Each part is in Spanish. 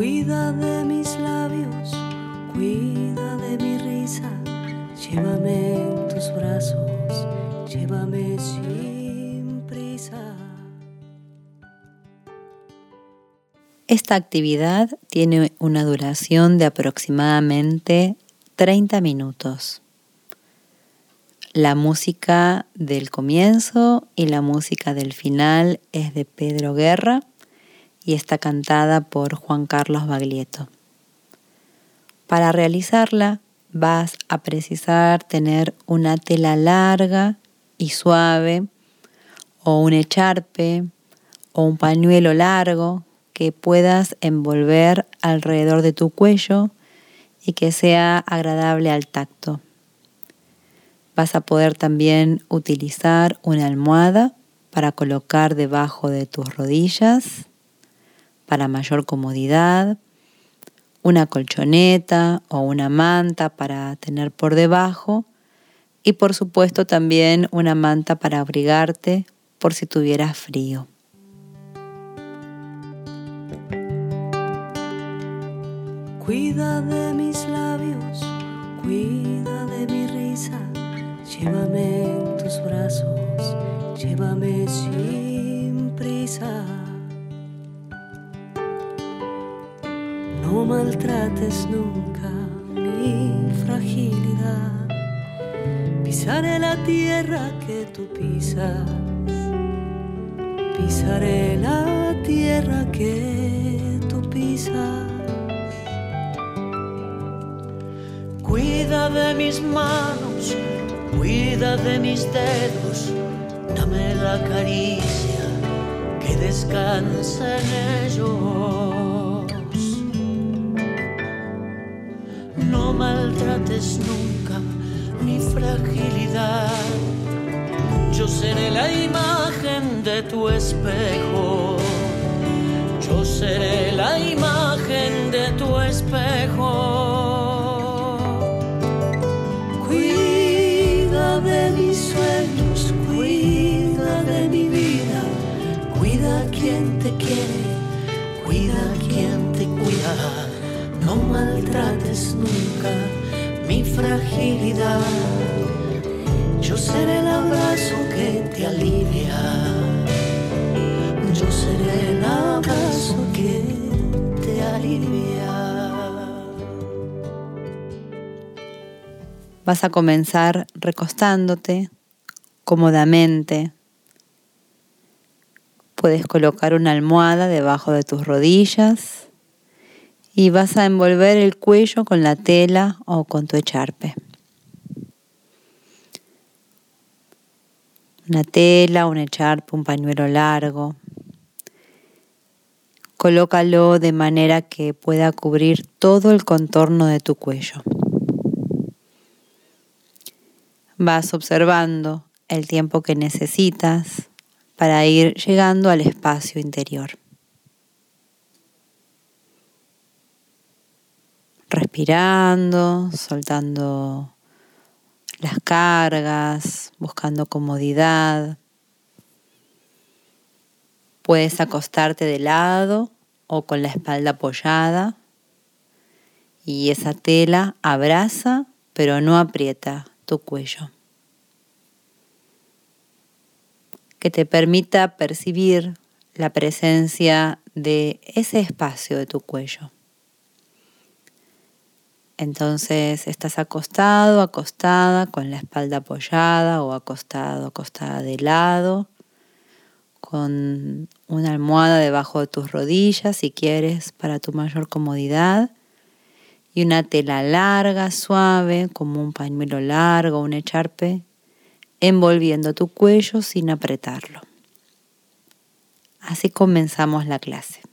Cuida de mis labios, cuida de mi risa, llévame en tus brazos, llévame sin prisa. Esta actividad tiene una duración de aproximadamente 30 minutos. La música del comienzo y la música del final es de Pedro Guerra y está cantada por Juan Carlos Baglietto. Para realizarla vas a precisar tener una tela larga y suave o un echarpe o un pañuelo largo que puedas envolver alrededor de tu cuello y que sea agradable al tacto. Vas a poder también utilizar una almohada para colocar debajo de tus rodillas para mayor comodidad, una colchoneta o una manta para tener por debajo y por supuesto también una manta para abrigarte por si tuvieras frío. Cuida de mis labios, cuida de mi risa Llévame en tus brazos, llévame sin prisa. No maltrates nunca mi fragilidad. Pisaré la tierra que tú pisas. Pisaré la tierra que tú pisas. Cuida de mis manos Cuida de mis dedos, dame la caricia que descansa en ellos. Maltrates nunca mi fragilidad. Yo seré la imagen de tu espejo. Yo seré la imagen de tu espejo. de mis sueños, cuida de mi vida, cuida quien te quiere, cuida quien te cuida, no maltrates nunca mi fragilidad. Yo seré el abrazo que te alivia, yo seré el abrazo que te alivia. Vas a comenzar recostándote cómodamente. Puedes colocar una almohada debajo de tus rodillas y vas a envolver el cuello con la tela o con tu echarpe. Una tela, un echarpe, un pañuelo largo. Colócalo de manera que pueda cubrir todo el contorno de tu cuello. vas observando el tiempo que necesitas para ir llegando al espacio interior. Respirando, soltando las cargas, buscando comodidad. Puedes acostarte de lado o con la espalda apoyada y esa tela abraza pero no aprieta tu cuello. Que te permita percibir la presencia de ese espacio de tu cuello. Entonces estás acostado, acostada, con la espalda apoyada o acostado, acostada de lado, con una almohada debajo de tus rodillas si quieres para tu mayor comodidad y una tela larga, suave, como un pañuelo largo, un echarpe, envolviendo tu cuello sin apretarlo. Así comenzamos la clase.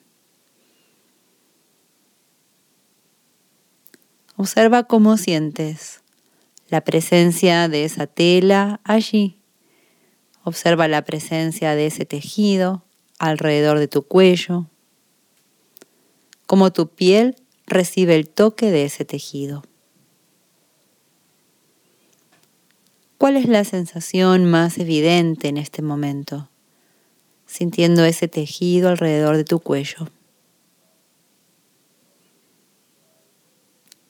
Observa cómo sientes la presencia de esa tela allí. Observa la presencia de ese tejido alrededor de tu cuello, cómo tu piel recibe el toque de ese tejido. ¿Cuál es la sensación más evidente en este momento? Sintiendo ese tejido alrededor de tu cuello.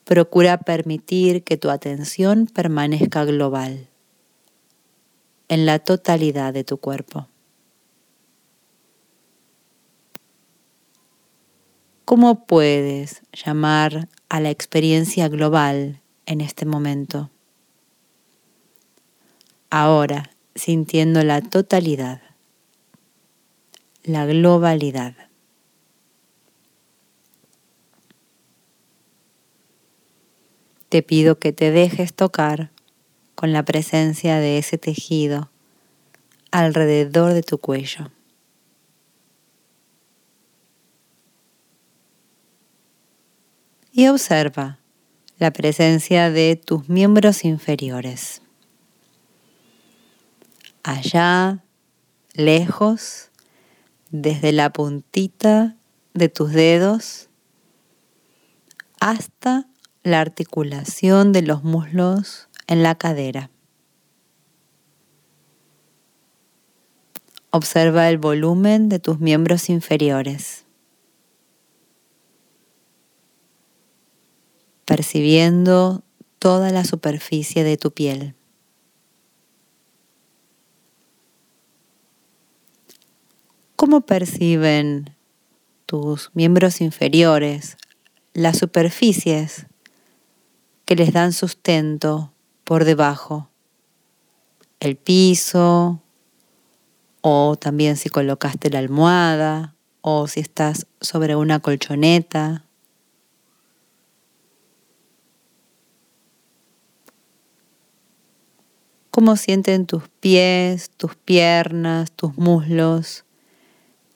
Procura permitir que tu atención permanezca global, en la totalidad de tu cuerpo. ¿Cómo puedes llamar a la experiencia global en este momento? Ahora, sintiendo la totalidad, la globalidad. Te pido que te dejes tocar con la presencia de ese tejido alrededor de tu cuello. Y observa la presencia de tus miembros inferiores. Allá, lejos, desde la puntita de tus dedos hasta la articulación de los muslos en la cadera. Observa el volumen de tus miembros inferiores, percibiendo toda la superficie de tu piel. ¿Cómo perciben tus miembros inferiores las superficies que les dan sustento por debajo? El piso, o también si colocaste la almohada, o si estás sobre una colchoneta. ¿Cómo sienten tus pies, tus piernas, tus muslos?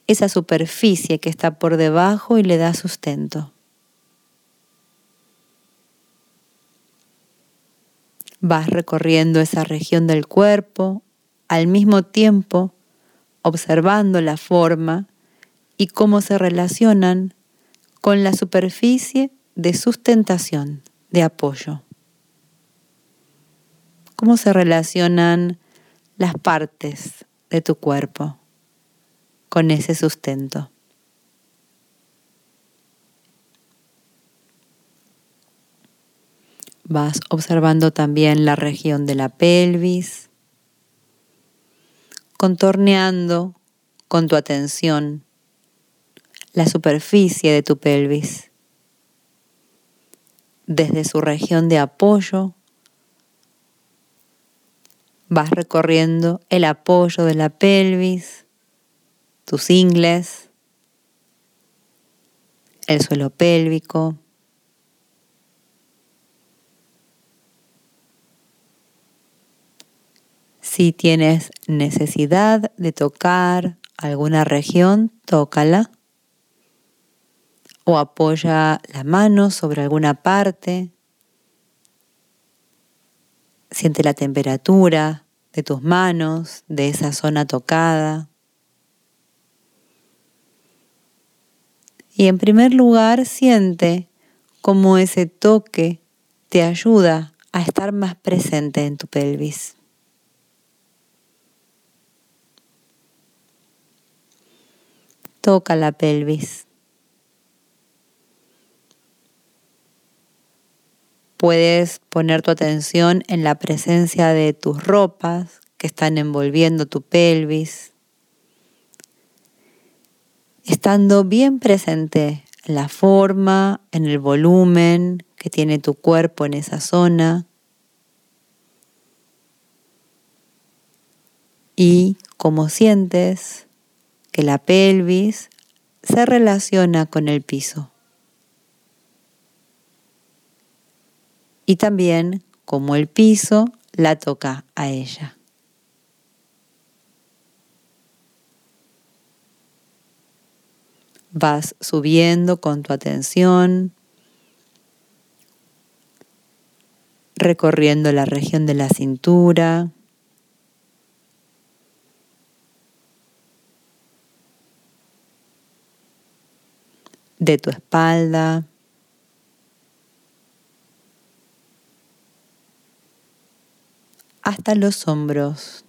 esa superficie que está por debajo y le da sustento. Vas recorriendo esa región del cuerpo al mismo tiempo observando la forma y cómo se relacionan con la superficie de sustentación, de apoyo. Cómo se relacionan las partes de tu cuerpo con ese sustento. Vas observando también la región de la pelvis, contorneando con tu atención la superficie de tu pelvis, desde su región de apoyo vas recorriendo el apoyo de la pelvis tus ingles, el suelo pélvico. Si tienes necesidad de tocar alguna región, tócala. O apoya la mano sobre alguna parte. Siente la temperatura de tus manos, de esa zona tocada. Y en primer lugar, siente cómo ese toque te ayuda a estar más presente en tu pelvis. Toca la pelvis. Puedes poner tu atención en la presencia de tus ropas que están envolviendo tu pelvis estando bien presente en la forma, en el volumen que tiene tu cuerpo en esa zona y cómo sientes que la pelvis se relaciona con el piso. Y también cómo el piso la toca a ella. Vas subiendo con tu atención, recorriendo la región de la cintura. De tu espalda. hasta los hombros.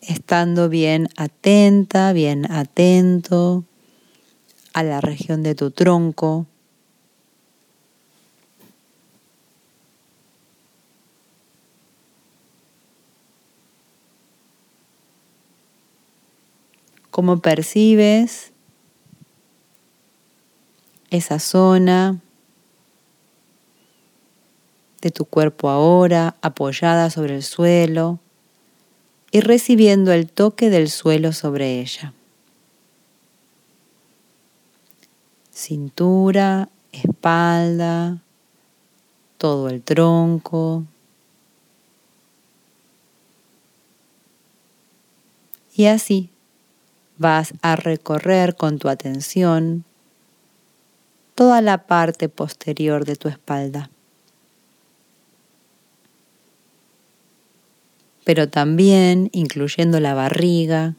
estando bien atenta, bien atento a la región de tu tronco. Cómo percibes esa zona de tu cuerpo ahora apoyada sobre el suelo y recibiendo el toque del suelo sobre ella. Cintura, espalda, todo el tronco. Y así vas a recorrer con tu atención toda la parte posterior de tu espalda. Pero también incluyendo la barriga,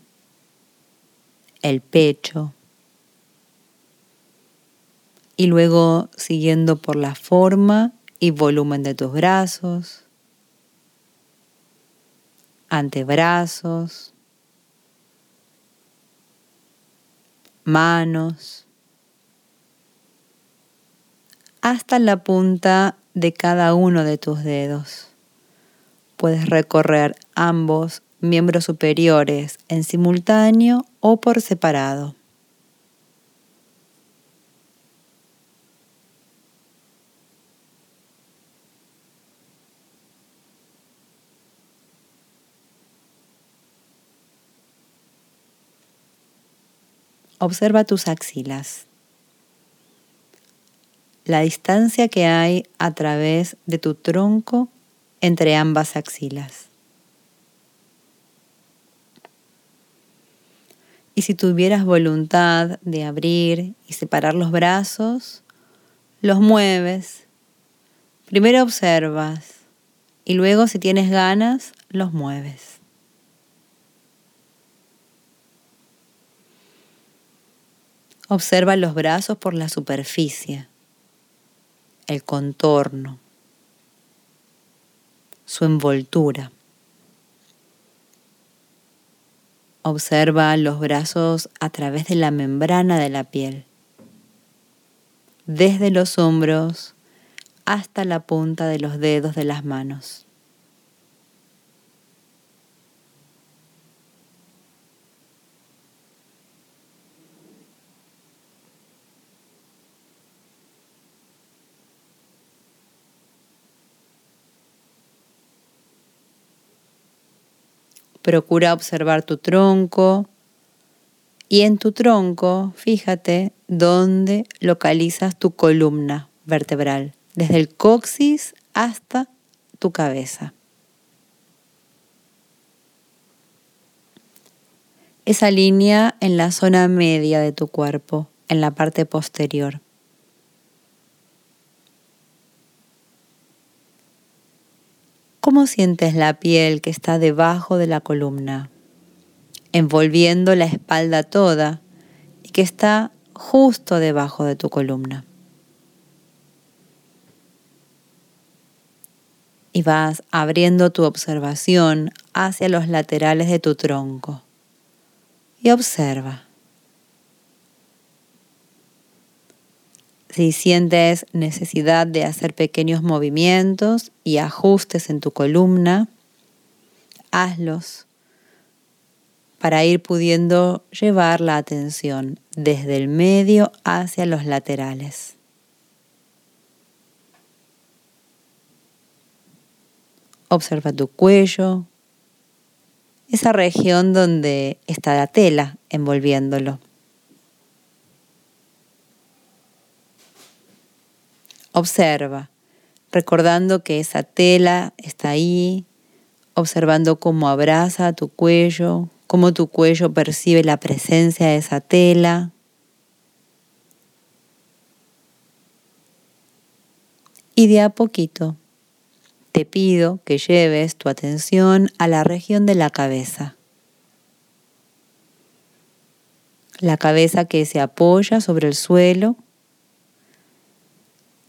el pecho, y luego siguiendo por la forma y volumen de tus brazos, antebrazos, manos, hasta la punta de cada uno de tus dedos. Puedes recorrer ambos miembros superiores en simultáneo o por separado. Observa tus axilas. La distancia que hay a través de tu tronco entre ambas axilas. Y si tuvieras voluntad de abrir y separar los brazos, los mueves. Primero observas y luego si tienes ganas, los mueves. Observa los brazos por la superficie, el contorno, su envoltura. Observa los brazos a través de la membrana de la piel, desde los hombros hasta la punta de los dedos de las manos. Procura observar tu tronco y en tu tronco fíjate dónde localizas tu columna vertebral, desde el coxis hasta tu cabeza. Esa línea en la zona media de tu cuerpo, en la parte posterior. ¿Cómo sientes la piel que está debajo de la columna, envolviendo la espalda toda y que está justo debajo de tu columna? Y vas abriendo tu observación hacia los laterales de tu tronco. Y observa. Si sientes necesidad de hacer pequeños movimientos y ajustes en tu columna, hazlos para ir pudiendo llevar la atención desde el medio hacia los laterales. Observa tu cuello, esa región donde está la tela envolviéndolo. Observa, recordando que esa tela está ahí, observando cómo abraza tu cuello, cómo tu cuello percibe la presencia de esa tela. Y de a poquito te pido que lleves tu atención a la región de la cabeza. La cabeza que se apoya sobre el suelo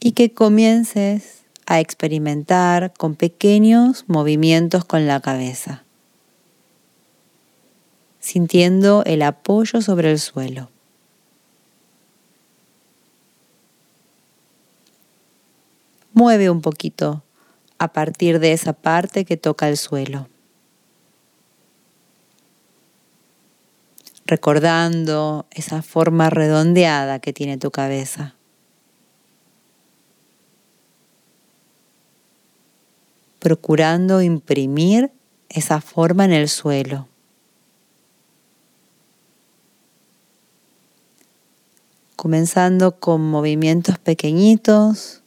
y que comiences a experimentar con pequeños movimientos con la cabeza, sintiendo el apoyo sobre el suelo. Mueve un poquito a partir de esa parte que toca el suelo. recordando esa forma redondeada que tiene tu cabeza. Procurando imprimir esa forma en el suelo. Comenzando con movimientos pequeñitos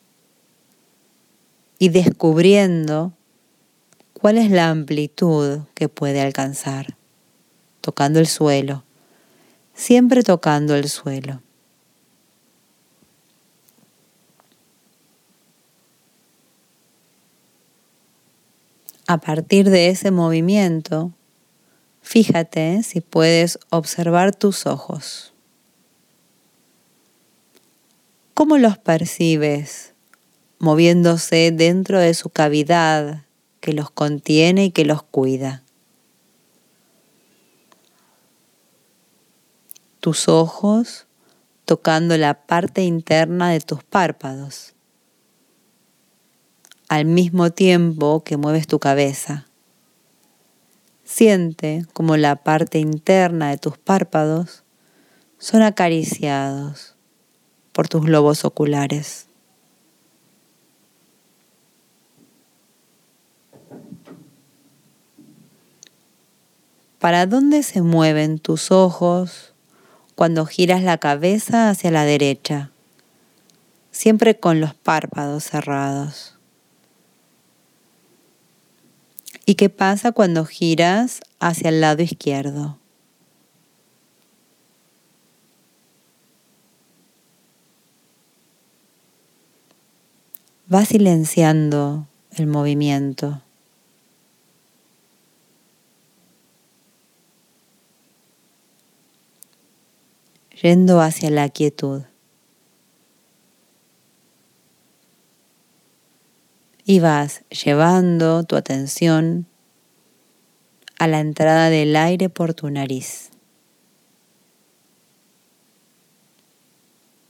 y descubriendo cuál es la amplitud que puede alcanzar, tocando el suelo, siempre tocando el suelo. A partir de ese movimiento, fíjate si puedes observar tus ojos. ¿Cómo los percibes? moviéndose dentro de su cavidad que los contiene y que los cuida. Tus ojos tocando la parte interna de tus párpados, al mismo tiempo que mueves tu cabeza. Siente como la parte interna de tus párpados son acariciados por tus globos oculares. ¿Para dónde se mueven tus ojos cuando giras la cabeza hacia la derecha? Siempre con los párpados cerrados. ¿Y qué pasa cuando giras hacia el lado izquierdo? Va silenciando el movimiento. yendo hacia la quietud. Y vas llevando tu atención a la entrada del aire por tu nariz.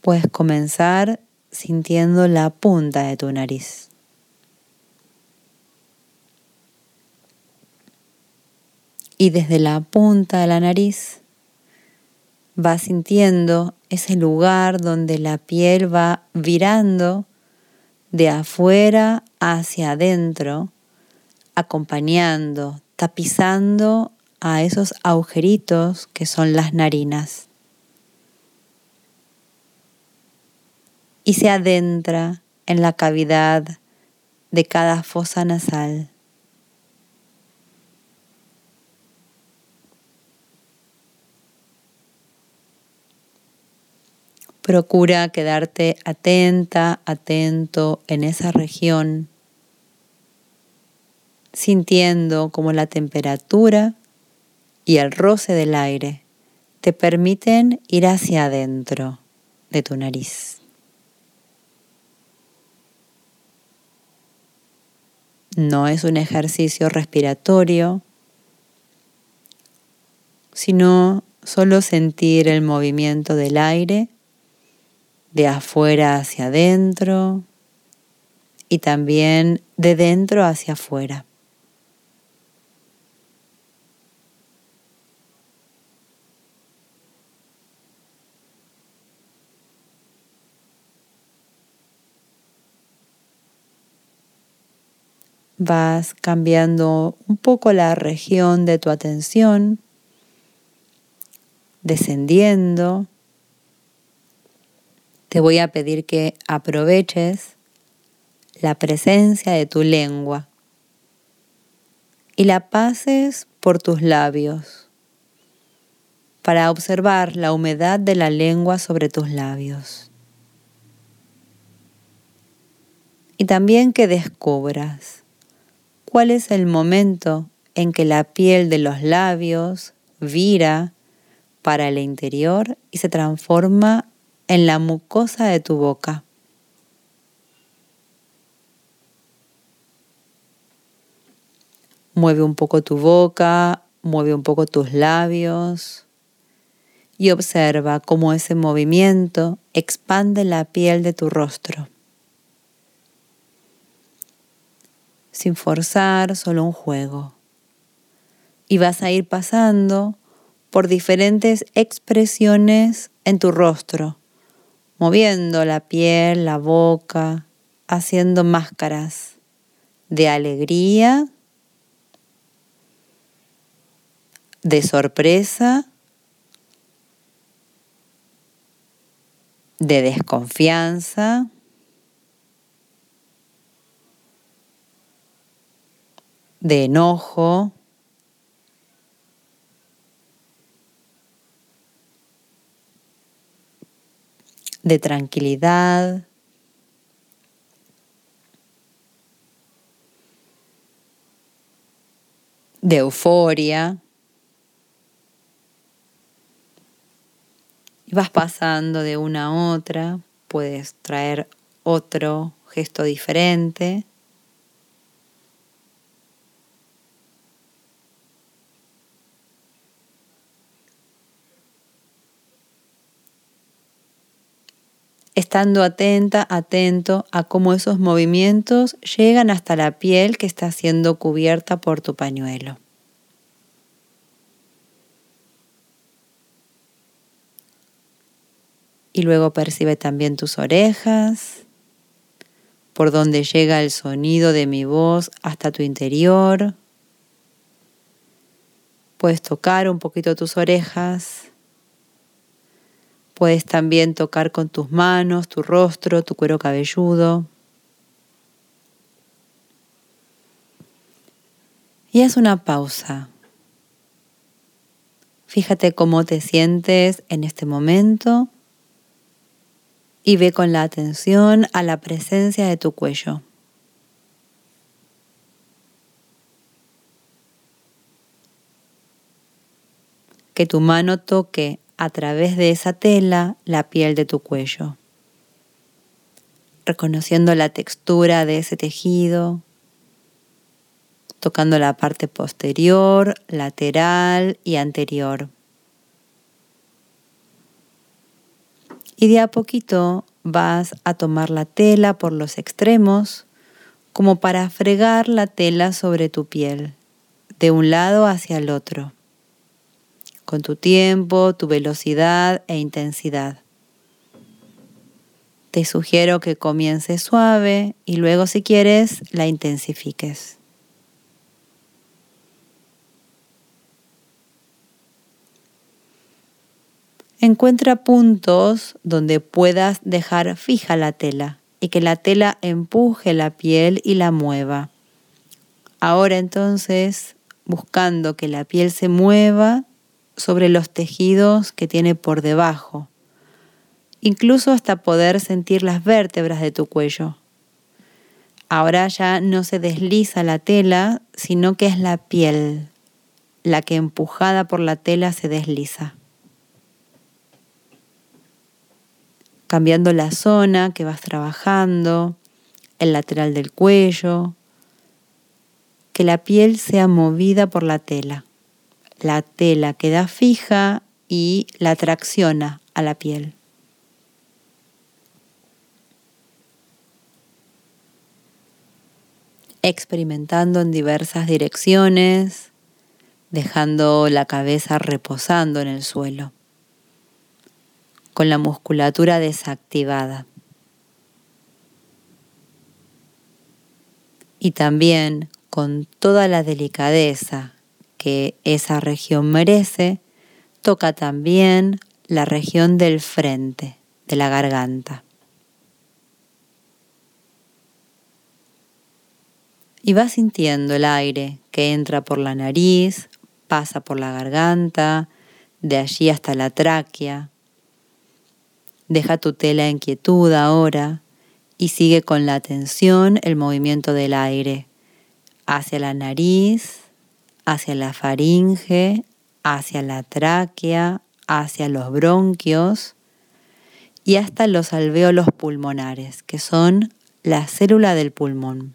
Puedes comenzar sintiendo la punta de tu nariz. Y desde la punta de la nariz va sintiendo ese lugar donde la piel va virando de afuera hacia adentro, acompañando, tapizando a esos agujeritos que son las narinas. Y se adentra en la cavidad de cada fosa nasal. Procura quedarte atenta, atento en esa región, sintiendo como la temperatura y el roce del aire te permiten ir hacia adentro de tu nariz. No es un ejercicio respiratorio, sino solo sentir el movimiento del aire de afuera hacia adentro y también de dentro hacia afuera. Vas cambiando un poco la región de tu atención, descendiendo te voy a pedir que aproveches la presencia de tu lengua y la pases por tus labios para observar la humedad de la lengua sobre tus labios. Y también que descubras cuál es el momento en que la piel de los labios vira para el interior y se transforma en la mucosa de tu boca. Mueve un poco tu boca, mueve un poco tus labios y observa cómo ese movimiento expande la piel de tu rostro. sin forzar, solo un juego. Y vas a ir pasando por diferentes expresiones en tu rostro, moviendo la piel, la boca, haciendo máscaras de alegría, de sorpresa, de desconfianza, de enojo, de tranquilidad, de euforia. Y vas pasando de una a otra, puedes traer otro gesto diferente. Estando atenta, atento a cómo esos movimientos llegan hasta la piel que está siendo cubierta por tu pañuelo. Y luego percibe también tus orejas, por donde llega el sonido de mi voz hasta tu interior. Puedes tocar un poquito tus orejas Puedes también tocar con tus manos, tu rostro, tu cuero cabelludo. Y haz una pausa. Fíjate cómo te sientes en este momento y ve con la atención a la presencia de tu cuello. Que tu mano toque a través de esa tela la piel de tu cuello, reconociendo la textura de ese tejido, tocando la parte posterior, lateral y anterior. Y de a poquito vas a tomar la tela por los extremos como para fregar la tela sobre tu piel, de un lado hacia el otro con tu tiempo, tu velocidad e intensidad. Te sugiero que comiences suave y luego si quieres la intensifiques. Encuentra puntos donde puedas dejar fija la tela y que la tela empuje la piel y la mueva. Ahora entonces, buscando que la piel se mueva, sobre los tejidos que tiene por debajo, incluso hasta poder sentir las vértebras de tu cuello. Ahora ya no se desliza la tela, sino que es la piel la que empujada por la tela se desliza. Cambiando la zona que vas trabajando, el lateral del cuello, que la piel sea movida por la tela la tela queda fija y la tracciona a la piel. Experimentando en diversas direcciones, dejando la cabeza reposando en el suelo, con la musculatura desactivada. Y también con toda la delicadeza que esa región merece, toca también la región del frente, de la garganta. Y va sintiendo el aire que entra por la nariz, pasa por la garganta, de allí hasta la tráquea. Deja tu tela en quietud ahora y sigue con la atención el movimiento del aire hacia la nariz, hacia la faringe, hacia la tráquea, hacia los bronquios y hasta los alvéolos pulmonares, que son la célula del pulmón.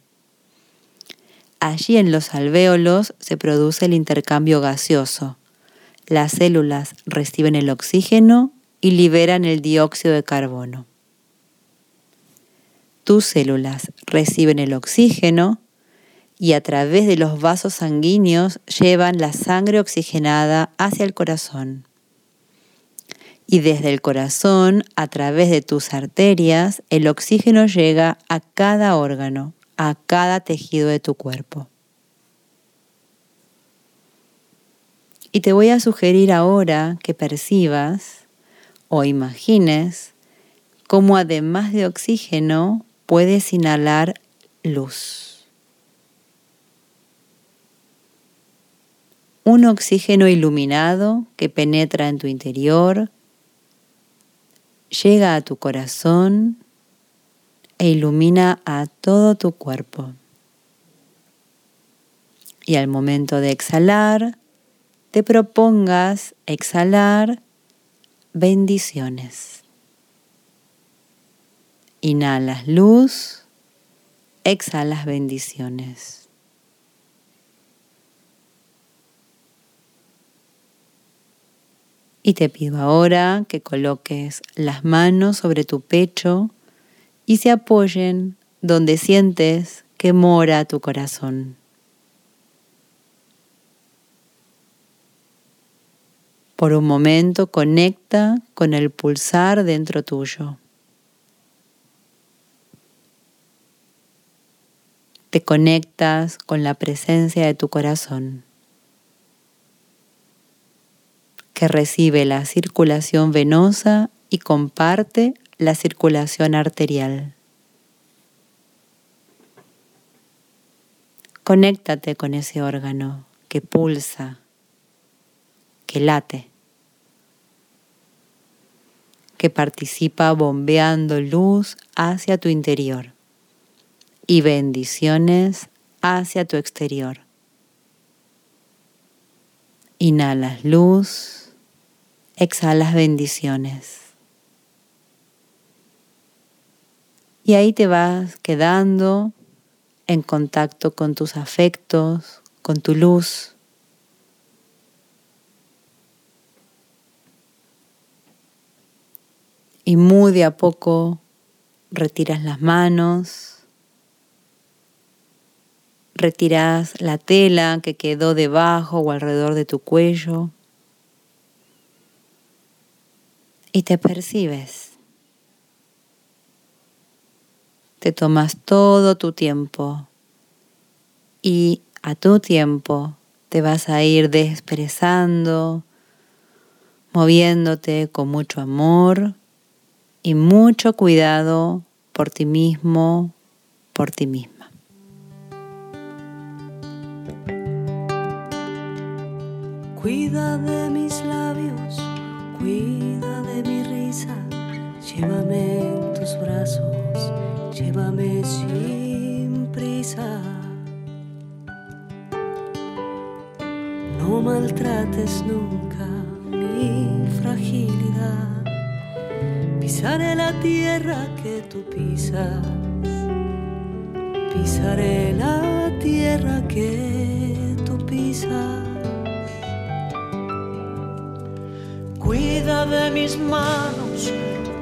Allí en los alvéolos se produce el intercambio gaseoso. Las células reciben el oxígeno y liberan el dióxido de carbono. Tus células reciben el oxígeno y a través de los vasos sanguíneos llevan la sangre oxigenada hacia el corazón. Y desde el corazón, a través de tus arterias, el oxígeno llega a cada órgano, a cada tejido de tu cuerpo. Y te voy a sugerir ahora que percibas o imagines cómo además de oxígeno puedes inhalar luz. Un oxígeno iluminado que penetra en tu interior, llega a tu corazón e ilumina a todo tu cuerpo. Y al momento de exhalar, te propongas exhalar bendiciones. Inhalas luz, exhalas bendiciones. Y te pido ahora que coloques las manos sobre tu pecho y se apoyen donde sientes que mora tu corazón. Por un momento conecta con el pulsar dentro tuyo. Te conectas con la presencia de tu corazón que recibe la circulación venosa y comparte la circulación arterial. Conéctate con ese órgano que pulsa, que late, que participa bombeando luz hacia tu interior y bendiciones hacia tu exterior. Inhalas luz exhalas bendiciones. Y ahí te vas quedando en contacto con tus afectos, con tu luz. Y muy de a poco retiras las manos, retiras la tela que quedó debajo o alrededor de tu cuello. Y te percibes. Te tomas todo tu tiempo y a tu tiempo te vas a ir desperezando, moviéndote con mucho amor y mucho cuidado por ti mismo, por ti misma. Cuida de llévame en tus brazos, llévame sin prisa. No maltrates nunca mi fragilidad, pisaré la tierra que tú pisas, pisaré la tierra que tú pisas. Cuida de mis manos,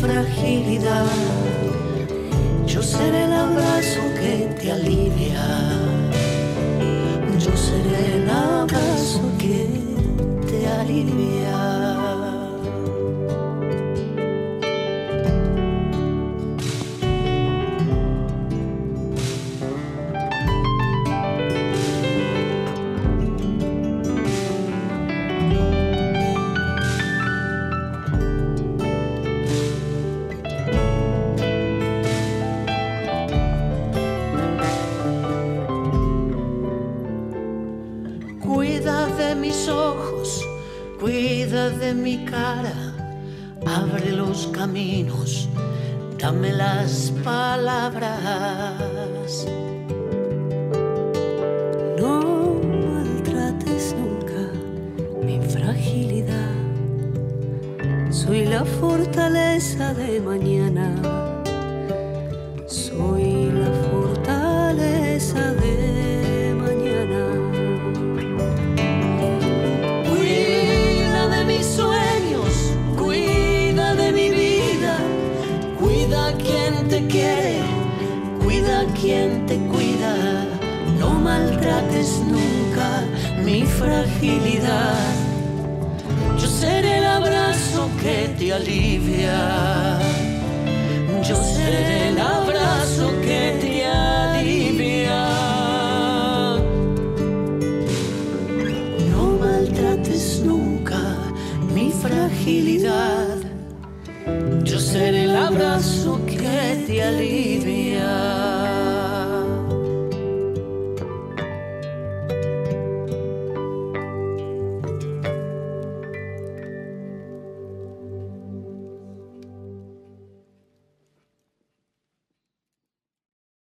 Fragilidad. Yo seré el abrazo que te alivia.